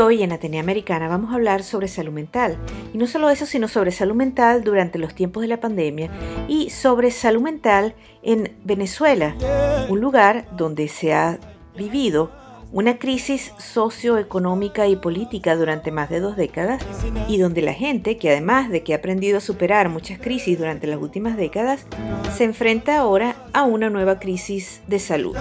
Hoy en Atenea Americana vamos a hablar sobre salud mental. Y no solo eso, sino sobre salud mental durante los tiempos de la pandemia y sobre salud mental en Venezuela, un lugar donde se ha vivido una crisis socioeconómica y política durante más de dos décadas y donde la gente, que además de que ha aprendido a superar muchas crisis durante las últimas décadas, se enfrenta ahora a una nueva crisis de salud.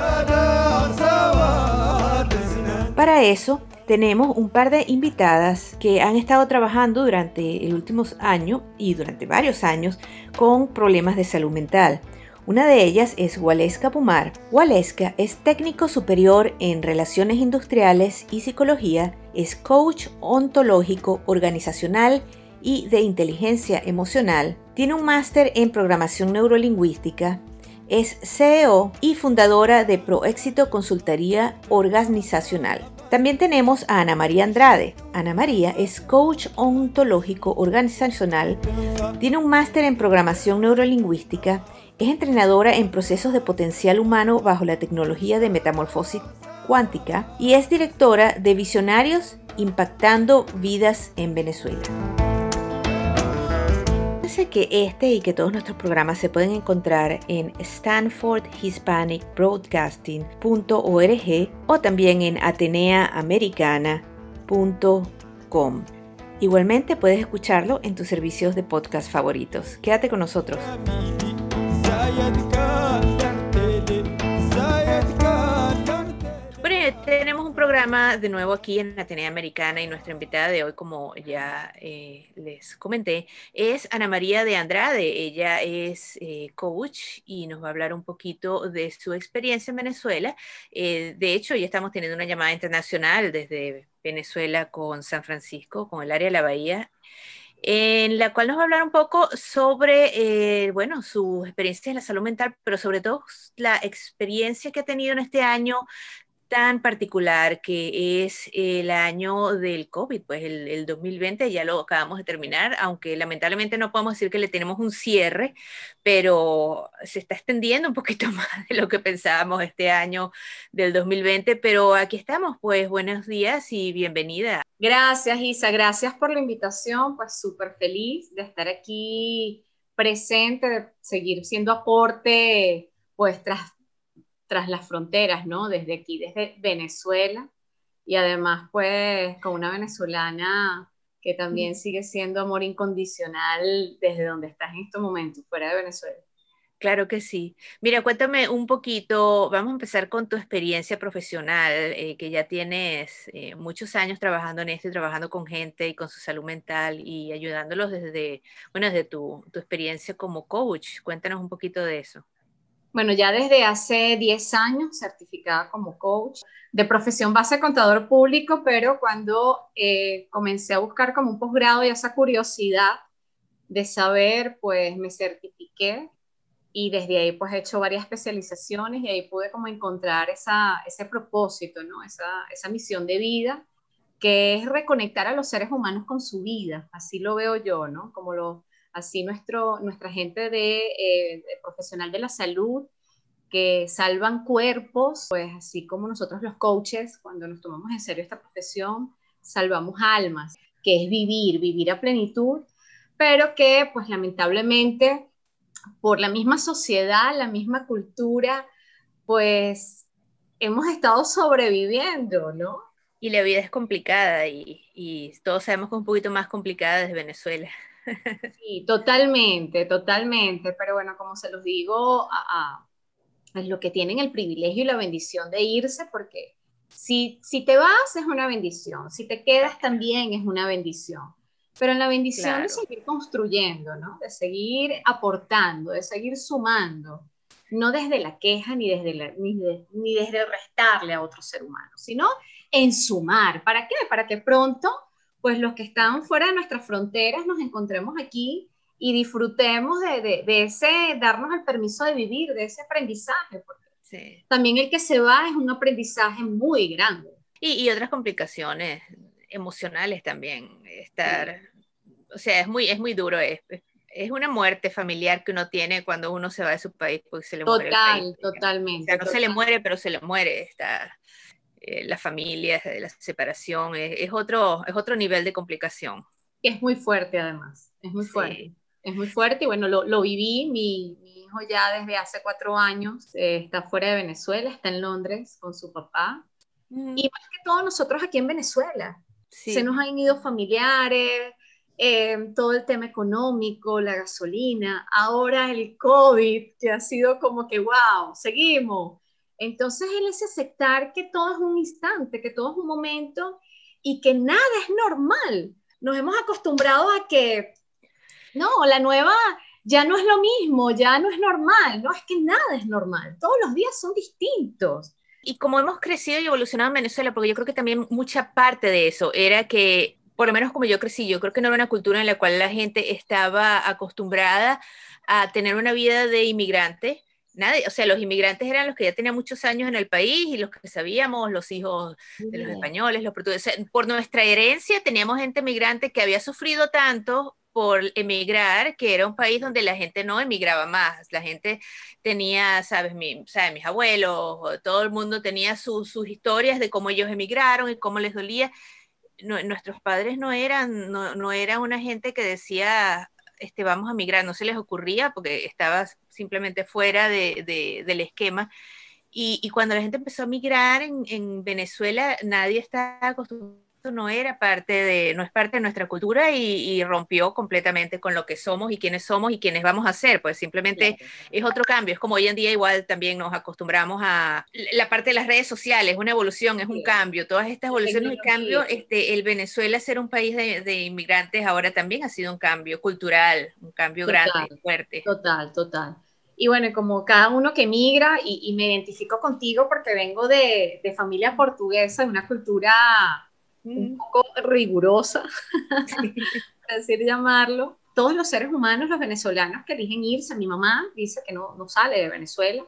Para eso, tenemos un par de invitadas que han estado trabajando durante el último año y durante varios años con problemas de salud mental. Una de ellas es Waleska Pumar. Waleska es técnico superior en relaciones industriales y psicología, es coach ontológico organizacional y de inteligencia emocional, tiene un máster en programación neurolingüística, es CEO y fundadora de Proéxito Consultoría Organizacional. También tenemos a Ana María Andrade. Ana María es coach ontológico organizacional, tiene un máster en programación neurolingüística, es entrenadora en procesos de potencial humano bajo la tecnología de metamorfosis cuántica y es directora de Visionarios Impactando Vidas en Venezuela. Que este y que todos nuestros programas se pueden encontrar en stanfordhispanicbroadcasting.org o también en ateneaamericana.com. Igualmente puedes escucharlo en tus servicios de podcast favoritos. Quédate con nosotros. Tenemos un programa de nuevo aquí en Atenea Americana y nuestra invitada de hoy, como ya eh, les comenté, es Ana María de Andrade. Ella es eh, coach y nos va a hablar un poquito de su experiencia en Venezuela. Eh, de hecho, ya estamos teniendo una llamada internacional desde Venezuela con San Francisco, con el área de la Bahía en la cual nos va a hablar un poco sobre, eh, bueno, su experiencia en la salud mental, pero sobre todo la experiencia que ha tenido en este año tan particular que es el año del COVID, pues el, el, 2020 ya lo acabamos de terminar, aunque lamentablemente no podemos decir que le tenemos un cierre, pero se está extendiendo un poquito más de lo que pensábamos este año del 2020, pero aquí estamos, pues buenos días y bienvenida. Gracias Isa, gracias por la invitación, pues súper feliz de estar aquí presente, de seguir siendo aporte, pues tras tras las fronteras, ¿no? Desde aquí, desde Venezuela, y además pues con una venezolana que también sigue siendo amor incondicional desde donde estás en estos momentos, fuera de Venezuela. Claro que sí. Mira, cuéntame un poquito, vamos a empezar con tu experiencia profesional, eh, que ya tienes eh, muchos años trabajando en esto y trabajando con gente y con su salud mental y ayudándolos desde, bueno, desde tu, tu experiencia como coach. Cuéntanos un poquito de eso. Bueno, ya desde hace 10 años certificada como coach, de profesión base contador público, pero cuando eh, comencé a buscar como un posgrado y esa curiosidad de saber, pues me certifiqué y desde ahí pues he hecho varias especializaciones y ahí pude como encontrar esa, ese propósito, ¿no? Esa, esa misión de vida que es reconectar a los seres humanos con su vida, así lo veo yo, ¿no? Como lo, así nuestro, nuestra gente de, eh, de, profesional de la salud que salvan cuerpos, pues así como nosotros los coaches, cuando nos tomamos en serio esta profesión, salvamos almas, que es vivir, vivir a plenitud, pero que pues lamentablemente por la misma sociedad, la misma cultura, pues hemos estado sobreviviendo, ¿no? Y la vida es complicada y, y todos sabemos que es un poquito más complicada desde Venezuela. Sí, totalmente, totalmente. Pero bueno, como se los digo, a, a, lo que tienen el privilegio y la bendición de irse, porque si, si te vas es una bendición, si te quedas también es una bendición. Pero en la bendición Claro. de seguir construyendo, ¿no? De seguir aportando, de seguir sumando, no desde la queja ni desde, la- ni, de- ni desde restarle a otro ser humano, sino en sumar. ¿Para qué? Para que pronto, pues los que están fuera de nuestras fronteras nos encontremos aquí y disfrutemos de, de- de ese, darnos el permiso de vivir, de ese aprendizaje, porque Sí. también el que se va es un aprendizaje muy grande. Y, y otras complicaciones emocionales también. Estar, o sea, es muy, es muy duro. Es, es una muerte familiar que uno tiene cuando uno se va de su país porque se le muere el Total, país. totalmente. O sea, no se le total. muere, pero se le muere. Está, eh, la familia, la separación, es, es otro, es otro nivel de complicación. Es muy fuerte además, es muy Sí. fuerte. Es muy fuerte y bueno, lo, lo viví, mi, mi hijo ya desde hace cuatro años eh, está fuera de Venezuela, está en Londres con su papá. Y más que todos nosotros aquí en Venezuela, Sí. se nos han ido familiares, eh, todo el tema económico, la gasolina, ahora el COVID, que ha sido como que, wow, seguimos. Entonces él es aceptar que todo es un instante, que todo es un momento y que nada es normal. Nos hemos acostumbrado a que, no, la nueva ya no es lo mismo, ya no es normal, no es que nada es normal, todos los días son distintos. Y como hemos crecido y evolucionado en Venezuela, porque yo creo que también mucha parte de eso era que, por lo menos como yo crecí, yo creo que no era una cultura en la cual la gente estaba acostumbrada a tener una vida de inmigrante. Nadie, o sea, los inmigrantes eran los que ya tenían muchos años en el país y los que sabíamos, los hijos de los españoles, los portugueses. Por nuestra herencia teníamos gente migrante que había sufrido tanto por emigrar, que era un país donde la gente no emigraba más, la gente tenía, sabes, mi, sabes mis abuelos, todo el mundo tenía su, sus historias de cómo ellos emigraron y cómo les dolía. No, nuestros padres no eran, no, no era una gente que decía, este, vamos a migrar, no se les ocurría porque estaba simplemente fuera de, de, del esquema. Y, y, cuando la gente empezó a migrar en, en Venezuela, nadie estaba acostumbrado no era parte de, no es parte de nuestra cultura y, y, rompió completamente con lo que somos y quiénes somos y quiénes vamos a ser, pues simplemente claro. es otro cambio, es como hoy en día igual también nos acostumbramos a la parte de las redes sociales, una evolución, es un sí. cambio, todas estas evoluciones y cambios, este, el Venezuela ser un país de, de, inmigrantes ahora también ha sido un cambio cultural, un cambio total, grande, fuerte. Total, total. Y bueno, como cada uno que migra, y, y me identifico contigo porque vengo de, de familia portuguesa, de una cultura un poco rigurosa, sí. por decir llamarlo. Todos los seres humanos, los venezolanos que eligen irse, mi mamá dice que no, no sale de Venezuela.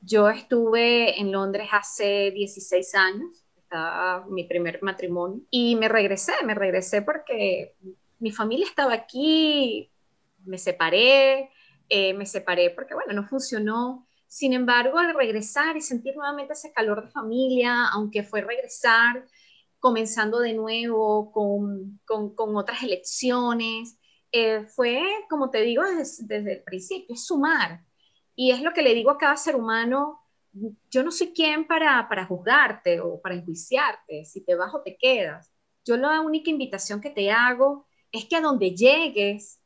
Yo estuve en Londres hace 16 años, estaba mi primer matrimonio, y me regresé, me regresé porque mi familia estaba aquí, me separé, eh, me separé porque, bueno, no funcionó. Sin embargo, al regresar y sentir nuevamente ese calor de familia, aunque fue regresar, comenzando de nuevo con, con, con otras elecciones. Eh, fue, como te digo desde, desde, el principio, es sumar. Y es lo que le digo a cada ser humano, yo no soy quien para, para juzgarte o para enjuiciarte, si te vas o te quedas. Yo la única invitación que te hago es que a donde llegues,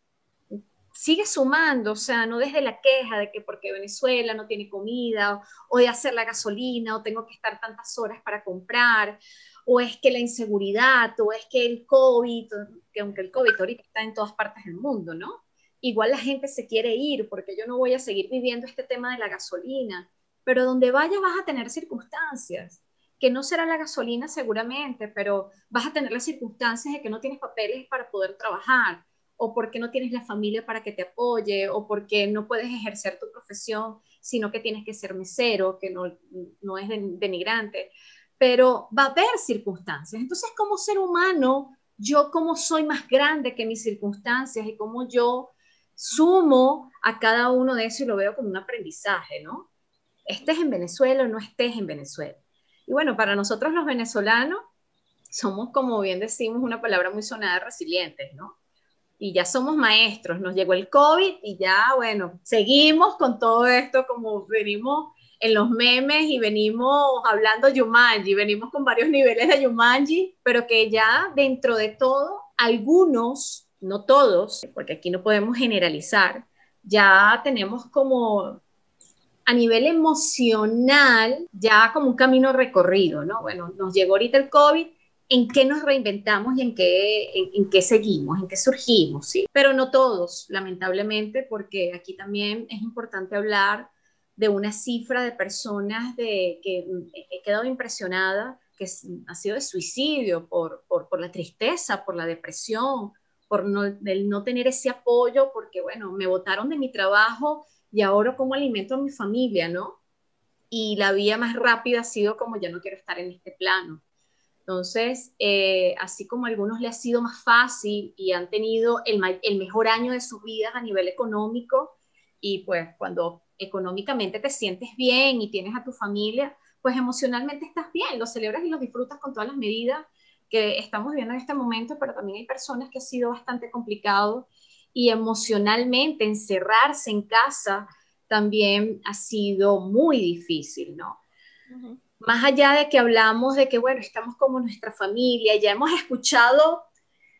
sigue sumando, o sea, no desde la queja de que porque Venezuela no tiene comida, o, o de hacer la gasolina, o tengo que estar tantas horas para comprar, o es que la inseguridad, o es que el COVID, que aunque el COVID ahorita está en todas partes del mundo, ¿no? Igual la gente se quiere ir porque yo no voy a seguir viviendo este tema de la gasolina, pero donde vayas vas a tener circunstancias, que no será la gasolina seguramente, pero vas a tener las circunstancias de que no tienes papeles para poder trabajar, o porque no tienes la familia para que te apoye, o porque no puedes ejercer tu profesión, sino que tienes que ser mesero, que no, no es denigrante pero va a haber circunstancias. Entonces, como ser humano, yo como soy más grande que mis circunstancias y como yo sumo a cada uno de eso y lo veo como un aprendizaje, ¿no? Estés en Venezuela o no estés en Venezuela. Y bueno, para nosotros los venezolanos somos, como bien decimos, una palabra muy sonada, resilientes, ¿no? Y ya somos maestros, nos llegó el COVID y ya, bueno, seguimos con todo esto como venimos en los memes y venimos hablando Yumanji, venimos con varios niveles de Yumanji, pero que ya dentro de todo, algunos, no todos, porque aquí no podemos generalizar, ya tenemos como a nivel emocional, ya como un camino recorrido, ¿no? Bueno, nos llegó ahorita el COVID, en qué nos reinventamos y en qué, en, qué seguimos, en qué surgimos, ¿sí? Pero no todos, lamentablemente, porque aquí también es importante hablar de una cifra de personas de, que he quedado impresionada, que ha sido de suicidio por, por, la tristeza, por la depresión, por no, el no tener ese apoyo, porque bueno, me botaron de mi trabajo y ahora cómo alimento a mi familia, ¿no? Y la vía más rápida ha sido como ya no quiero estar en este plano. Entonces, eh, así como a algunos les ha sido más fácil y han tenido el, el mejor año de sus vidas a nivel económico, y pues cuando económicamente te sientes bien y tienes a tu familia, pues emocionalmente estás bien, lo celebras y lo disfrutas con todas las medidas que estamos viendo en este momento, pero también hay personas que ha sido bastante complicado y emocionalmente encerrarse en casa también ha sido muy difícil, ¿no? Más allá de que hablamos de que, bueno, estamos como nuestra familia, ya hemos escuchado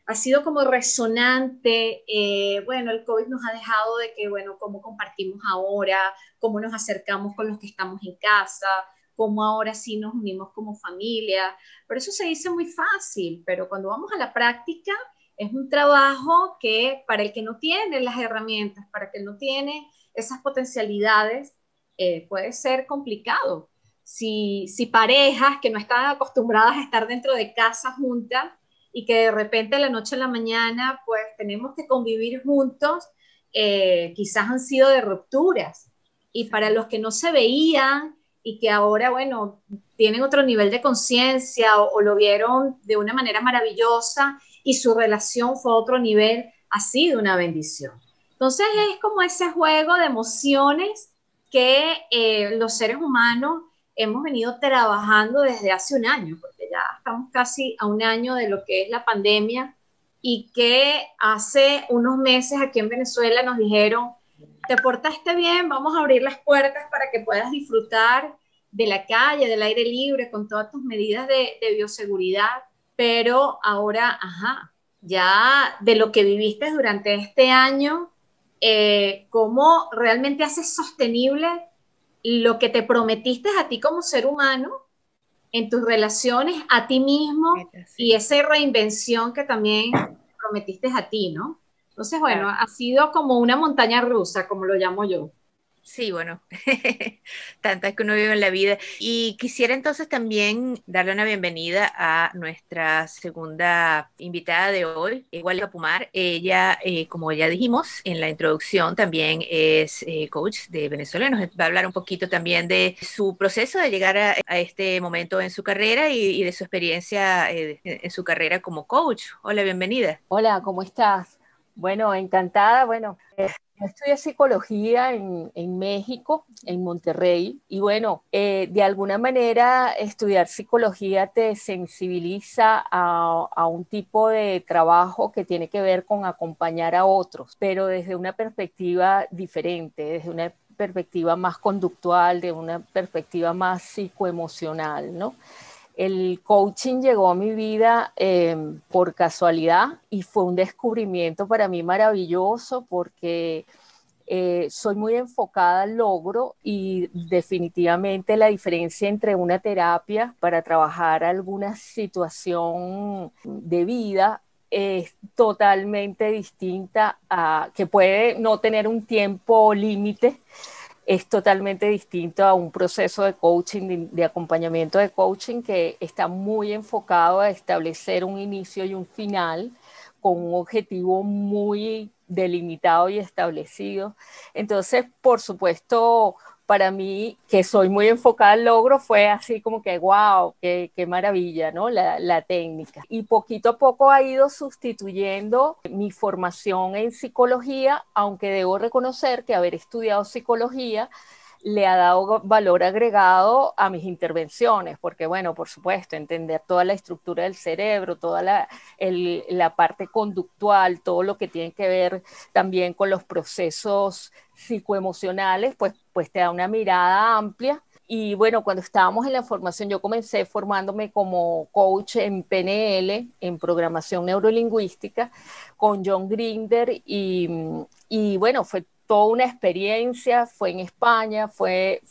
ha sido como resonante. Eh, bueno, el COVID nos ha dejado de que, bueno, cómo compartimos ahora, cómo nos acercamos con los que estamos en casa, cómo ahora sí nos unimos como familia. Pero eso se dice muy fácil, pero cuando vamos a la práctica es un trabajo que para el que no tiene las herramientas, para el que no tiene esas potencialidades, eh, puede ser complicado. Si, si parejas que no están acostumbradas a estar dentro de casa juntas, y que de repente de la noche a la mañana pues tenemos que convivir juntos, eh, quizás han sido de rupturas. Y para los que no se veían y que ahora, bueno, tienen otro nivel de conciencia o, lo vieron de una manera maravillosa y su relación fue a otro nivel, ha sido una bendición. Entonces es como ese juego de emociones que eh, los seres humanos hemos venido trabajando desde hace un año, ya estamos casi a un año de lo que es la pandemia y que hace unos meses aquí en Venezuela nos dijeron, te portaste bien, vamos a abrir las puertas para que puedas disfrutar de la calle, del aire libre, con todas tus medidas de, bioseguridad, pero ahora, ajá, ya de lo que viviste durante este año, eh, ¿cómo realmente haces sostenible lo que te prometiste a ti como ser humano, en tus relaciones, a ti mismo y esa reinvención que también prometiste a ti, ¿no? Entonces, bueno, ha sido como una montaña rusa, como lo llamo yo. Sí, bueno, tantas que uno vive en la vida. Y quisiera entonces también darle una bienvenida a nuestra segunda invitada de hoy, Igual Pumar. Ella, eh, como ya dijimos en la introducción, también es eh, coach de Venezuela. Nos va a hablar un poquito también de su proceso de llegar a, este momento en su carrera y, de su experiencia eh, en su carrera como coach. Hola, bienvenida. Hola, ¿cómo estás? Bueno, encantada. Bueno, estudié psicología en, México, en Monterrey, y bueno, eh, de alguna manera estudiar psicología te sensibiliza a, un tipo de trabajo que tiene que ver con acompañar a otros, pero desde una perspectiva diferente, desde una perspectiva más conductual, de una perspectiva más psicoemocional, ¿no? El coaching llegó a mi vida em, por casualidad y fue un descubrimiento para mí maravilloso porque eh, soy muy enfocada al logro y definitivamente la diferencia entre una terapia para trabajar alguna situación de vida es totalmente distinta a que puede no tener un tiempo límite es totalmente distinto a un proceso de coaching, de, acompañamiento de coaching que está muy enfocado a establecer un inicio y un final con un objetivo muy delimitado y establecido. Entonces, por supuesto, para mí, que soy muy enfocada al logro, fue así como que, wow, qué, maravilla, ¿no? La, técnica. Y poquito a poco ha ido sustituyendo mi formación en psicología, aunque debo reconocer que haber estudiado psicología le ha dado valor agregado a mis intervenciones, porque bueno, por supuesto, entender toda la estructura del cerebro, toda la, la parte conductual, todo lo que tiene que ver también con los procesos psicoemocionales, pues, pues te da una mirada amplia y bueno, cuando estábamos en la formación, yo comencé formándome como coach en PNL, en programación neurolingüística, con John Grinder y, y bueno, fue toda una experiencia, fue en España, fue,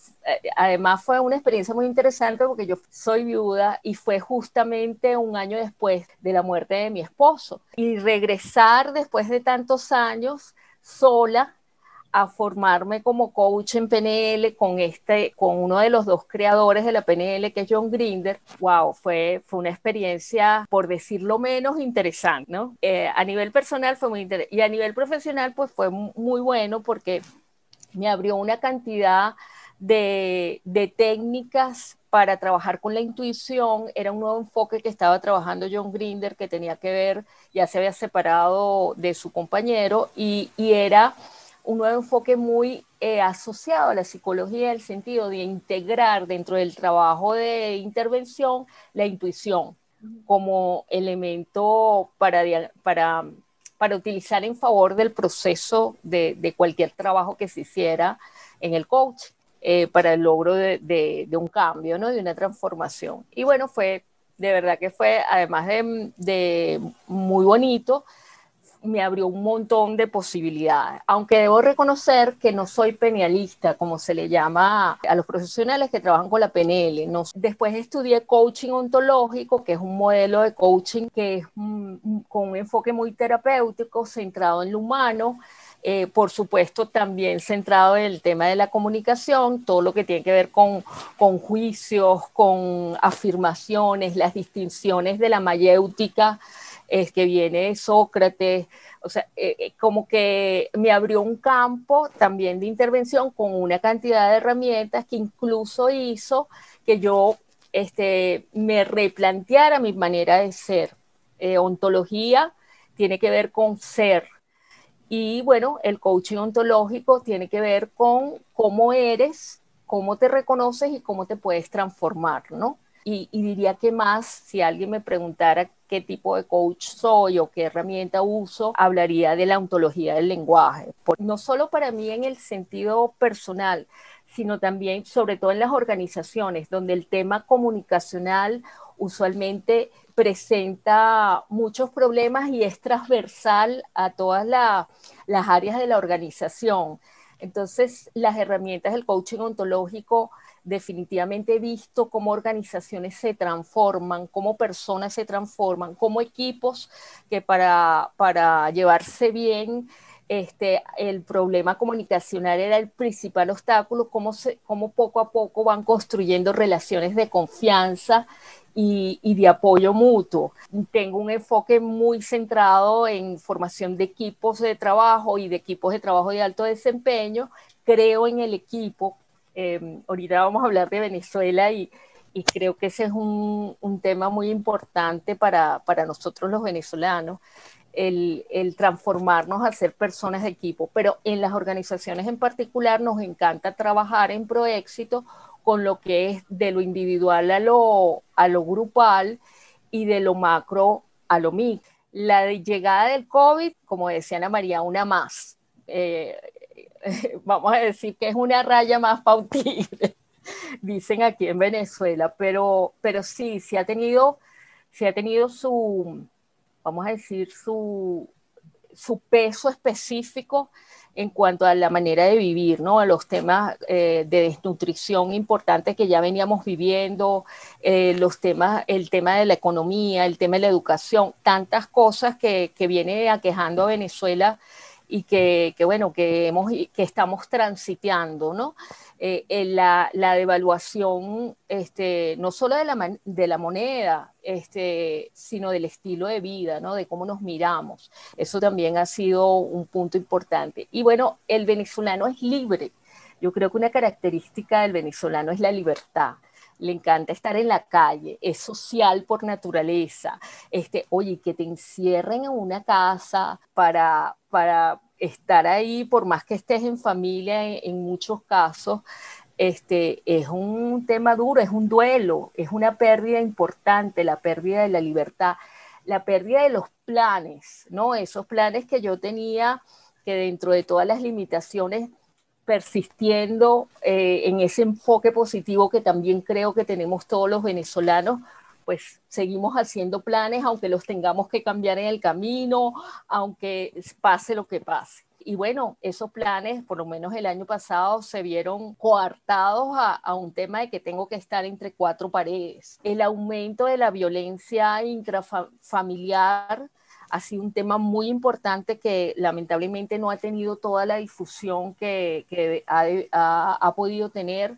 además fue una experiencia muy interesante porque yo soy viuda y fue justamente un año después de la muerte de mi esposo. Y regresar después de tantos años sola a formarme como coach en PNL con, este, con uno de los dos creadores de la PNL, que es John Grinder. Wow, fue, fue una experiencia, por decirlo menos, interesante, ¿no? Eh, a nivel personal fue muy interesante. Y a nivel profesional, pues fue muy bueno porque me abrió una cantidad de, de técnicas para trabajar con la intuición. Era un nuevo enfoque que estaba trabajando John Grinder, que tenía que ver, ya se había separado de su compañero, y, y era un nuevo enfoque muy eh, asociado a la psicología, el sentido de integrar dentro del trabajo de intervención la intuición como elemento para, para, para utilizar en favor del proceso de, cualquier trabajo que se hiciera en el coach. Eh, para el logro de, de, un cambio, ¿no? de una transformación. Y bueno, fue, de verdad que fue, además de, de muy bonito, me abrió un montón de posibilidades, aunque debo reconocer que no soy penalista, como se le llama a los profesionales que trabajan con la PNL. Después estudié coaching ontológico, que es un modelo de coaching que es con un enfoque muy terapéutico, centrado en lo humano. Eh, por supuesto, también centrado en el tema de la comunicación, todo lo que tiene que ver con, con juicios, con afirmaciones, las distinciones de la mayéutica, es que viene Sócrates, o sea, eh, eh, como que me abrió un campo también de intervención con una cantidad de herramientas que incluso hizo que yo este, me replanteara mi manera de ser. Eh, ontología tiene que ver con ser. Y bueno, el coaching ontológico tiene que ver con cómo eres, cómo te reconoces y cómo te puedes transformar, ¿no? Y, y, diría que más, si alguien me preguntara qué tipo de coach soy o qué herramienta uso, hablaría de la ontología del lenguaje. no solo para mí en el sentido personal, sino también, sobre todo en las organizaciones, donde el tema comunicacional usualmente presenta muchos problemas y es transversal a todas las áreas de la organización. Entonces, las herramientas del coaching ontológico definitivamente he visto cómo organizaciones se transforman, cómo personas se transforman, cómo equipos que para, para llevarse bien este, el problema comunicacional era el principal obstáculo, cómo, se, cómo poco a poco van construyendo relaciones de confianza y, y, de apoyo mutuo. Tengo un enfoque muy centrado en formación de equipos de trabajo y de equipos de trabajo de alto desempeño. Creo en el equipo, Em, ahorita vamos a hablar de Venezuela y, creo que ese es un, tema muy importante para, nosotros los venezolanos, el, transformarnos a ser personas de equipo. Pero en las organizaciones en particular nos encanta trabajar en proéxito con lo que es de lo individual a lo, a lo grupal y de lo macro a lo micro. La llegada del COVID, como decía Ana María, una más. Eh, vamos a decir que es una raya más pautile, dicen aquí en Venezuela, pero, pero sí, sí ha tenido, sí ha tenido su, vamos a decir, su, su peso específico en cuanto a la manera de vivir, ¿no? A los temas eh, de desnutrición importantes que ya veníamos viviendo, eh, los temas, el tema de la economía, el tema de la educación, tantas cosas que, que viene aquejando a Venezuela y que, bueno, que, hemos, que estamos transitando, ¿no? Eh, la, la, devaluación este, no solo de la, de la moneda, este, sino del estilo de vida, ¿no? de cómo nos miramos. Eso también ha sido un punto importante. Y bueno, el venezolano es libre. Yo creo que una característica del venezolano es la libertad le encanta estar en la calle, es social por naturaleza. Este, oye, que te encierren en una casa para, para estar ahí, por más que estés en familia, en, muchos casos, este, es un tema duro, es un duelo, es una pérdida importante, la pérdida de la libertad, la pérdida de los planes, ¿no? Esos planes que yo tenía, que dentro de todas las limitaciones persistiendo eh, en ese enfoque positivo que también creo que tenemos todos los venezolanos, pues seguimos haciendo planes, aunque los tengamos que cambiar en el camino, aunque pase lo que pase. Y bueno, esos planes, por lo menos el año pasado, se vieron coartados a, a, un tema de que tengo que estar entre cuatro paredes. El aumento de la violencia intrafamiliar ha sido un tema muy importante que lamentablemente no ha tenido toda la difusión que, ha, ha, ha, podido tener.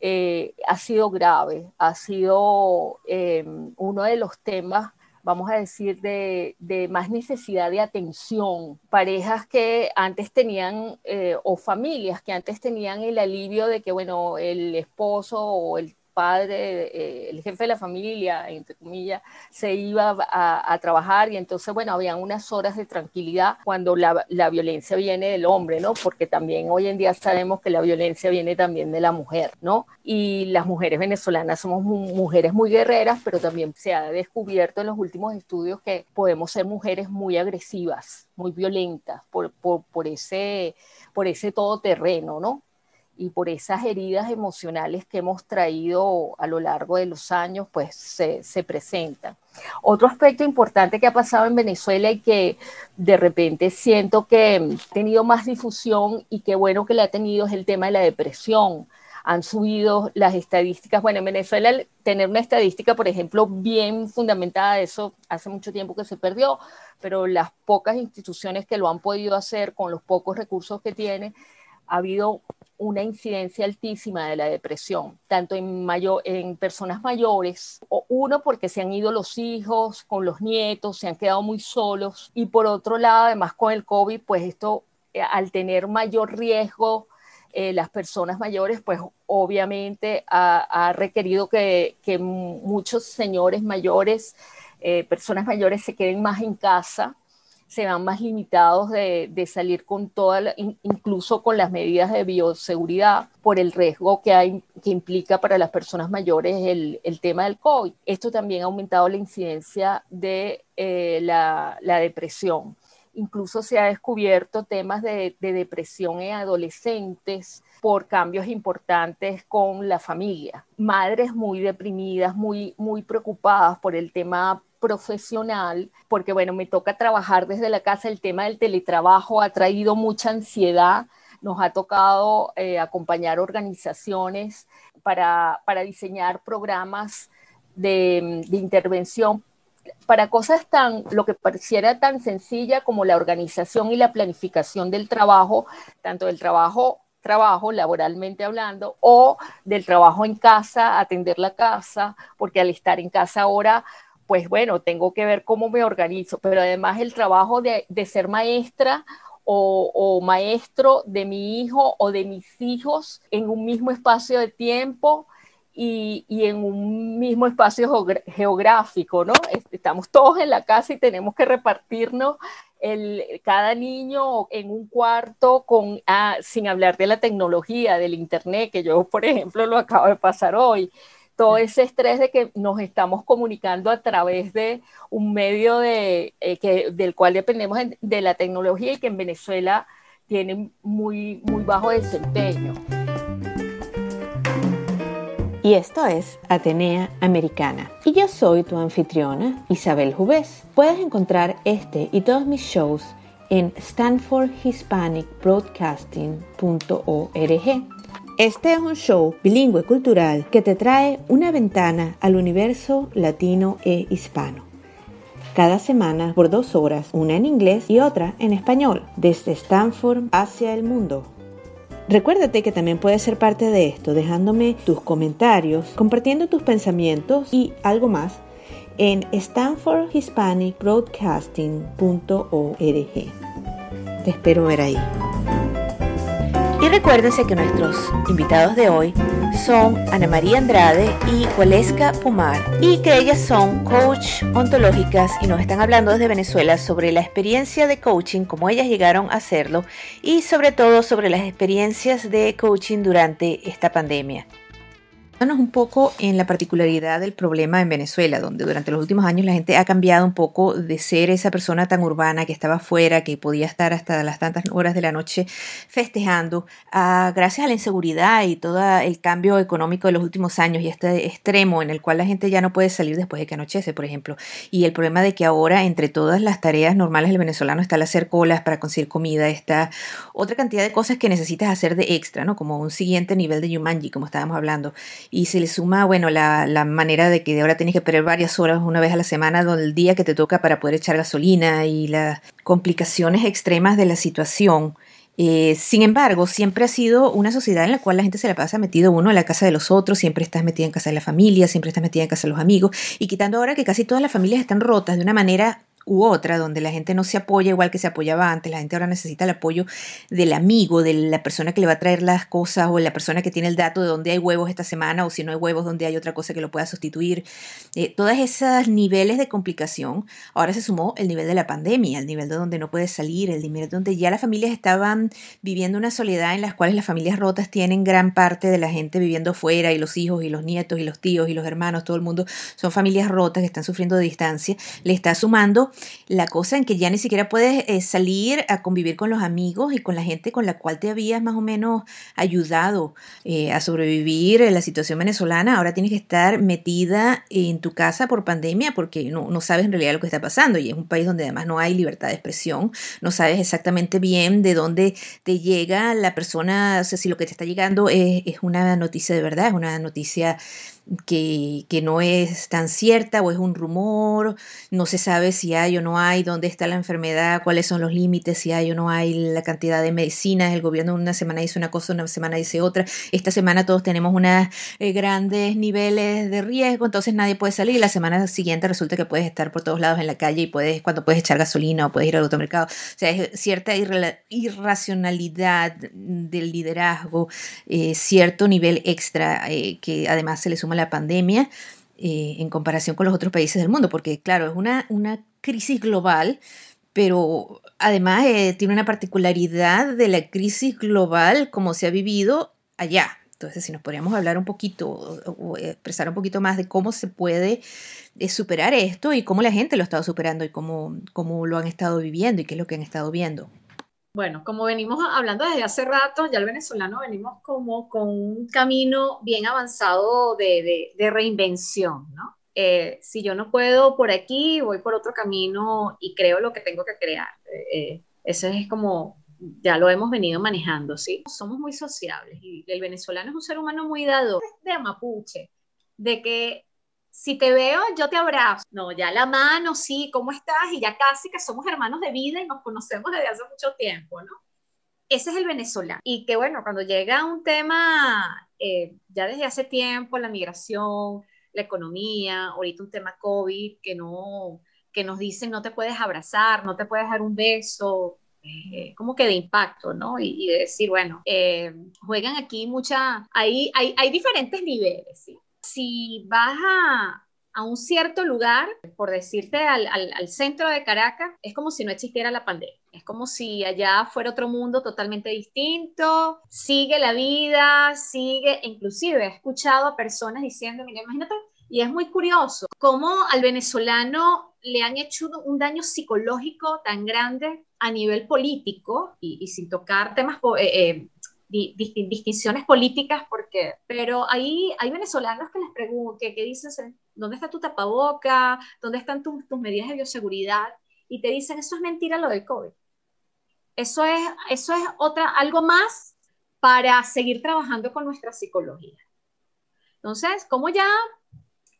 Eh, ha sido grave, ha sido eh, uno de los temas vamos a decir, de, de, más necesidad de atención. Parejas que antes tenían, eh, o familias que antes tenían el alivio de que, bueno, el esposo o el padre, eh, el jefe de la familia, entre comillas, se iba a, trabajar y entonces, bueno, habían unas horas de tranquilidad cuando la, la, violencia viene del hombre, ¿no? Porque también hoy en día sabemos que la violencia viene también de la mujer, ¿no? Y las mujeres venezolanas somos mujeres muy guerreras, pero también se ha descubierto en los últimos estudios que podemos ser mujeres muy agresivas, muy violentas por, por, por ese, por ese todoterreno, ¿no? Y por esas heridas emocionales que hemos traído a lo largo de los años, pues se, se, presentan. Otro aspecto importante que ha pasado en Venezuela y que de repente siento que ha tenido más difusión y que bueno que la ha tenido es el tema de la depresión. Han subido las estadísticas. Bueno, en Venezuela tener una estadística, por ejemplo, bien fundamentada, eso hace mucho tiempo que se perdió, pero las pocas instituciones que lo han podido hacer con los pocos recursos que tiene, ha habido una incidencia altísima de la depresión, tanto en, mayor, en personas mayores, o uno porque se han ido los hijos con los nietos, se han quedado muy solos, y por otro lado, además con el COVID, pues esto, eh, al tener mayor riesgo, eh, las personas mayores, pues obviamente ha, requerido que, que, muchos señores mayores, eh, personas mayores se queden más en casa se van más limitados de, de salir con toda, la, incluso con las medidas de bioseguridad por el riesgo que, hay, que implica para las personas mayores el, el tema del COVID. Esto también ha aumentado la incidencia de eh, la, la depresión. Incluso se ha descubierto temas de, de, depresión en adolescentes por cambios importantes con la familia. Madres muy deprimidas, muy, muy preocupadas por el tema profesional, porque bueno, me toca trabajar desde la casa, el tema del teletrabajo ha traído mucha ansiedad, nos ha tocado eh, acompañar organizaciones para, para diseñar programas de, de, intervención para cosas tan, lo que pareciera tan sencilla como la organización y la planificación del trabajo, tanto del trabajo trabajo laboralmente hablando o del trabajo en casa, atender la casa, porque al estar en casa ahora pues bueno, tengo que ver cómo me organizo, pero además el trabajo de, de ser maestra o, o, maestro de mi hijo o de mis hijos en un mismo espacio de tiempo y, y en un mismo espacio geográfico, ¿no? Estamos todos en la casa y tenemos que repartirnos el, cada niño en un cuarto con, ah, sin hablar de la tecnología, del internet, que yo, por ejemplo, lo acabo de pasar hoy todo ese estrés de que nos estamos comunicando a través de un medio de, eh, que, del cual dependemos en, de la tecnología y que en Venezuela tiene muy, muy bajo desempeño. Y esto es Atenea Americana. Y yo soy tu anfitriona, Isabel Jubés. Puedes encontrar este y todos mis shows en stanfordhispanicbroadcasting.org. Este es un show bilingüe cultural que te trae una ventana al universo latino e hispano. Cada semana por dos horas, una en inglés y otra en español, desde Stanford hacia el mundo. Recuérdate que también puedes ser parte de esto dejándome tus comentarios, compartiendo tus pensamientos y algo más en stanfordhispanicbroadcasting.org. Te espero ver ahí. Y recuérdense que nuestros invitados de hoy son Ana María Andrade y Waleska Pumar y que ellas son coach ontológicas y nos están hablando desde Venezuela sobre la experiencia de coaching, cómo ellas llegaron a hacerlo y sobre todo sobre las experiencias de coaching durante esta pandemia. Un poco en la particularidad del problema en Venezuela, donde durante los últimos años la gente ha cambiado un poco de ser esa persona tan urbana que estaba afuera, que podía estar hasta las tantas horas de la noche festejando, a, gracias a la inseguridad y todo el cambio económico de los últimos años y este extremo en el cual la gente ya no puede salir después de que anochece, por ejemplo. Y el problema de que ahora entre todas las tareas normales del venezolano está el hacer colas para conseguir comida, está otra cantidad de cosas que necesitas hacer de extra, ¿no? Como un siguiente nivel de Yumanji, como estábamos hablando y se le suma, bueno, la, la manera de que ahora tienes que esperar varias horas una vez a la semana el día que te toca para poder echar gasolina y las complicaciones extremas de la situación. Eh, sin embargo, siempre ha sido una sociedad en la cual la gente se la pasa metido uno en la casa de los otros, siempre estás metida en casa de la familia, siempre estás metida en casa de los amigos, y quitando ahora que casi todas las familias están rotas de una manera u otra, donde la gente no se apoya igual que se apoyaba antes, la gente ahora necesita el apoyo del amigo, de la persona que le va a traer las cosas o la persona que tiene el dato de dónde hay huevos esta semana o si no hay huevos, donde hay otra cosa que lo pueda sustituir. Eh, todos esos niveles de complicación, ahora se sumó el nivel de la pandemia, el nivel de donde no puedes salir, el nivel donde ya las familias estaban viviendo una soledad en las cuales las familias rotas tienen gran parte de la gente viviendo fuera y los hijos y los nietos y los tíos y los hermanos, todo el mundo son familias rotas que están sufriendo de distancia, le está sumando la cosa en que ya ni siquiera puedes eh, salir a convivir con los amigos y con la gente con la cual te habías más o menos ayudado eh, a sobrevivir la situación venezolana. Ahora tienes que estar metida en tu casa por pandemia porque no, no sabes en realidad lo que está pasando y es un país donde además no hay libertad de expresión, no sabes exactamente bien de dónde te llega la persona, o sea, si lo que te está llegando es, es una noticia de verdad, es una noticia que, no es tan cierta o es un rumor, no se sabe si hay o no hay, dónde está la enfermedad, cuáles son los límites, si hay o no hay la cantidad de medicinas, el gobierno una semana dice una cosa, una semana dice otra, esta semana todos tenemos unos eh, grandes niveles de riesgo, entonces nadie puede salir, la semana siguiente resulta que puedes estar por todos lados en la calle y puedes, cuando puedes echar gasolina o puedes ir al automercado, o sea, es cierta irracionalidad del liderazgo, eh, cierto nivel extra eh, que además se le suma la pandemia eh, en comparación con los otros países del mundo, porque claro, es una, una crisis global, pero además eh, tiene una particularidad de la crisis global como se ha vivido allá. Entonces, si nos podríamos hablar un poquito o, expresar un poquito más de cómo se puede eh, superar esto y cómo la gente lo ha estado superando y cómo, cómo lo han estado viviendo y qué es lo que han estado viendo. Bueno, como venimos hablando desde hace rato, ya el venezolano venimos como con un camino bien avanzado de, reinvención, ¿no? Eh, si yo no puedo por aquí, voy por otro camino y creo lo que tengo que crear. Eh, eso es como, ya lo hemos venido manejando, ¿sí? Somos muy sociables y el venezolano es un ser humano muy dado de mapuche, de que si te veo, yo te abrazo. No, ya la mano, sí, ¿cómo estás? Y ya casi que somos hermanos de vida y nos conocemos desde hace mucho tiempo, ¿no? Ese es el venezolano. Y que bueno, cuando llega un tema eh, ya desde hace tiempo, la migración, la economía, ahorita un tema COVID, que no, que nos dicen no te puedes abrazar, no te puedes dar un beso, eh, como que de impacto, ¿no? Y, de decir, bueno, eh, juegan aquí mucha, hay, hay, hay diferentes niveles, ¿sí? Si vas a, un cierto lugar, por decirte al, centro de Caracas, es como si no existiera la pandemia. Es como si allá fuera otro mundo totalmente distinto, sigue la vida, sigue, inclusive he escuchado a personas diciendo, mira, imagínate, y es muy curioso cómo al venezolano le han hecho un daño psicológico tan grande a nivel político y, sin tocar temas eh, distinciones políticas, porque, pero ahí hay venezolanos que les preguntan, que, dicen, ¿dónde está tu tapaboca? ¿Dónde están tus medidas de bioseguridad? Y te dicen, eso es mentira lo del COVID. Eso es, eso es otra, algo más para seguir trabajando con nuestra psicología. Entonces, como ya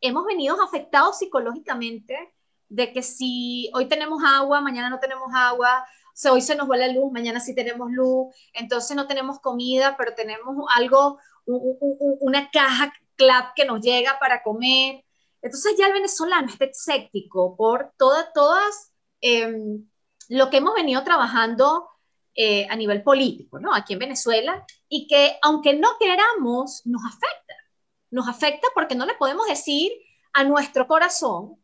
hemos venido afectados psicológicamente de que si hoy tenemos agua, mañana no tenemos agua, hoy se nos va la luz, mañana sí tenemos luz, entonces no tenemos comida, pero tenemos algo, una caja clap que nos llega para comer. Entonces ya el venezolano está escéptico por todas, todas em, lo que hemos venido trabajando eh, a nivel político, ¿no? Aquí en Venezuela, y que aunque no queramos, nos afecta. Nos afecta porque no le podemos decir a nuestro corazón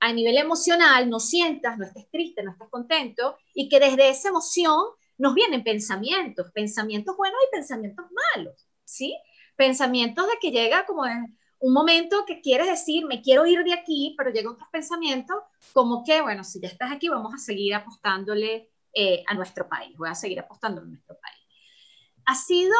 a nivel emocional no sientas, no estés triste, no estés contento, y que desde esa emoción nos vienen pensamientos, pensamientos buenos y pensamientos malos, ¿sí? pensamientos de que llega como en un momento que quieres decir, me quiero ir de aquí, pero llega otros pensamientos como que, bueno, si ya estás aquí, vamos a seguir apostándole eh, a nuestro país, voy a seguir apostando a nuestro país. Ha sido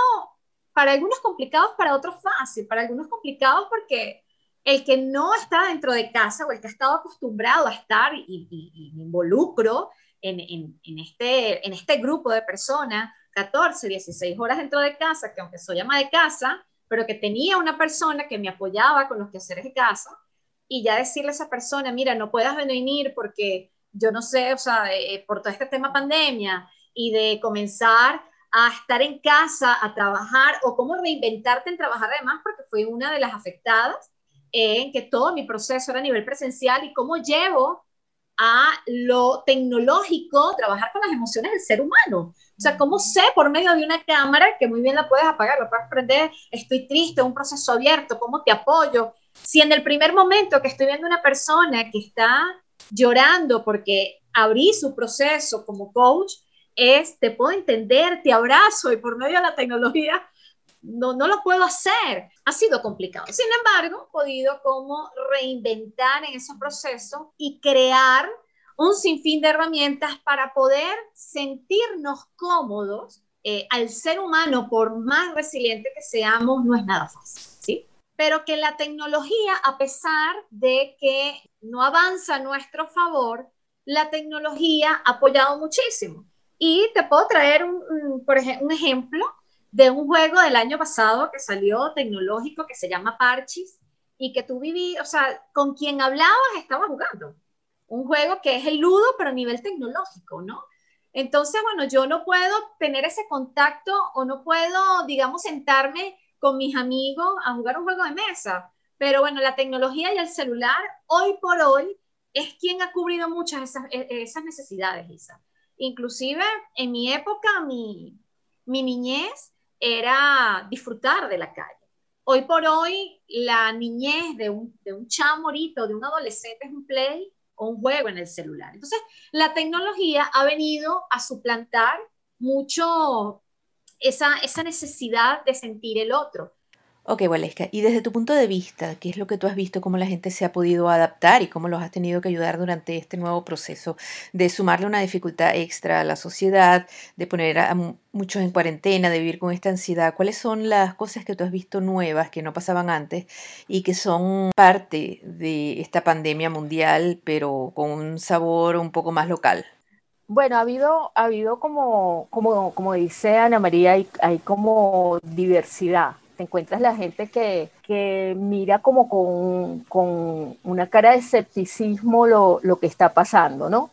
para algunos complicados, para otros fácil, para algunos complicados porque el que no está dentro de casa o el que ha estado acostumbrado a estar y, me involucro en, en, este, en este grupo de personas, 14, 16 horas dentro de casa, que aunque soy ama de casa, pero que tenía una persona que me apoyaba con los quehaceres de casa, y ya decirle a esa persona, mira, no puedas venir porque yo no sé, o sea, eh, por todo este tema pandemia, y de comenzar a estar en casa, a trabajar, o cómo reinventarte en trabajar además, porque fui una de las afectadas, en que todo mi proceso era a nivel presencial y cómo llevo a lo tecnológico trabajar con las emociones del ser humano. O sea, ¿cómo sé por medio de una cámara que muy bien la puedes apagar, la puedes prender, estoy triste, un proceso abierto, cómo te apoyo? Si en el primer momento que estoy viendo una persona que está llorando porque abrí su proceso como coach, es, te puedo entender, te abrazo y por medio de la tecnología no, no lo puedo hacer. Ha sido complicado. Sin embargo, he podido como reinventar en ese proceso y crear un sinfín de herramientas para poder sentirnos cómodos. Eh, al ser humano, por más resiliente que seamos, no es nada fácil, ¿sí? Pero que la tecnología, a pesar de que no avanza a nuestro favor, la tecnología ha apoyado muchísimo. Y te puedo traer, un, por un ejemplo de un juego del año pasado que salió tecnológico que se llama Parchis y que tú viví, o sea, con quien hablabas estaba jugando un juego que es el ludo, pero a nivel tecnológico, ¿no? Entonces, bueno, yo no puedo tener ese contacto o no puedo, digamos, sentarme con mis amigos a jugar un juego de mesa. Pero bueno, la tecnología y el celular, hoy por hoy, es quien ha cubrido muchas esas, e, esas necesidades, Isa. Inclusive, en mi época, mi, mi niñez era disfrutar de la calle. Hoy por hoy, la niñez de un, de un chamorito, de un adolescente es un play un juego en el celular. Entonces, la tecnología ha venido a suplantar mucho esa, esa necesidad de sentir el otro. Ok, Waleska, y desde tu punto de vista, ¿qué es lo que tú has visto, cómo la gente se ha podido adaptar y cómo los has tenido que ayudar durante este nuevo proceso de sumarle una dificultad extra a la sociedad, de poner a muchos en cuarentena, de vivir con esta ansiedad? ¿Cuáles son las cosas que tú has visto nuevas que no pasaban antes y que son parte de esta pandemia mundial, pero con un sabor un poco más local? Bueno, ha habido, ha habido como, como, como dice Ana María, hay como diversidad te encuentras la gente que, que mira como con, con, una cara de escepticismo lo, lo, que está pasando, ¿no?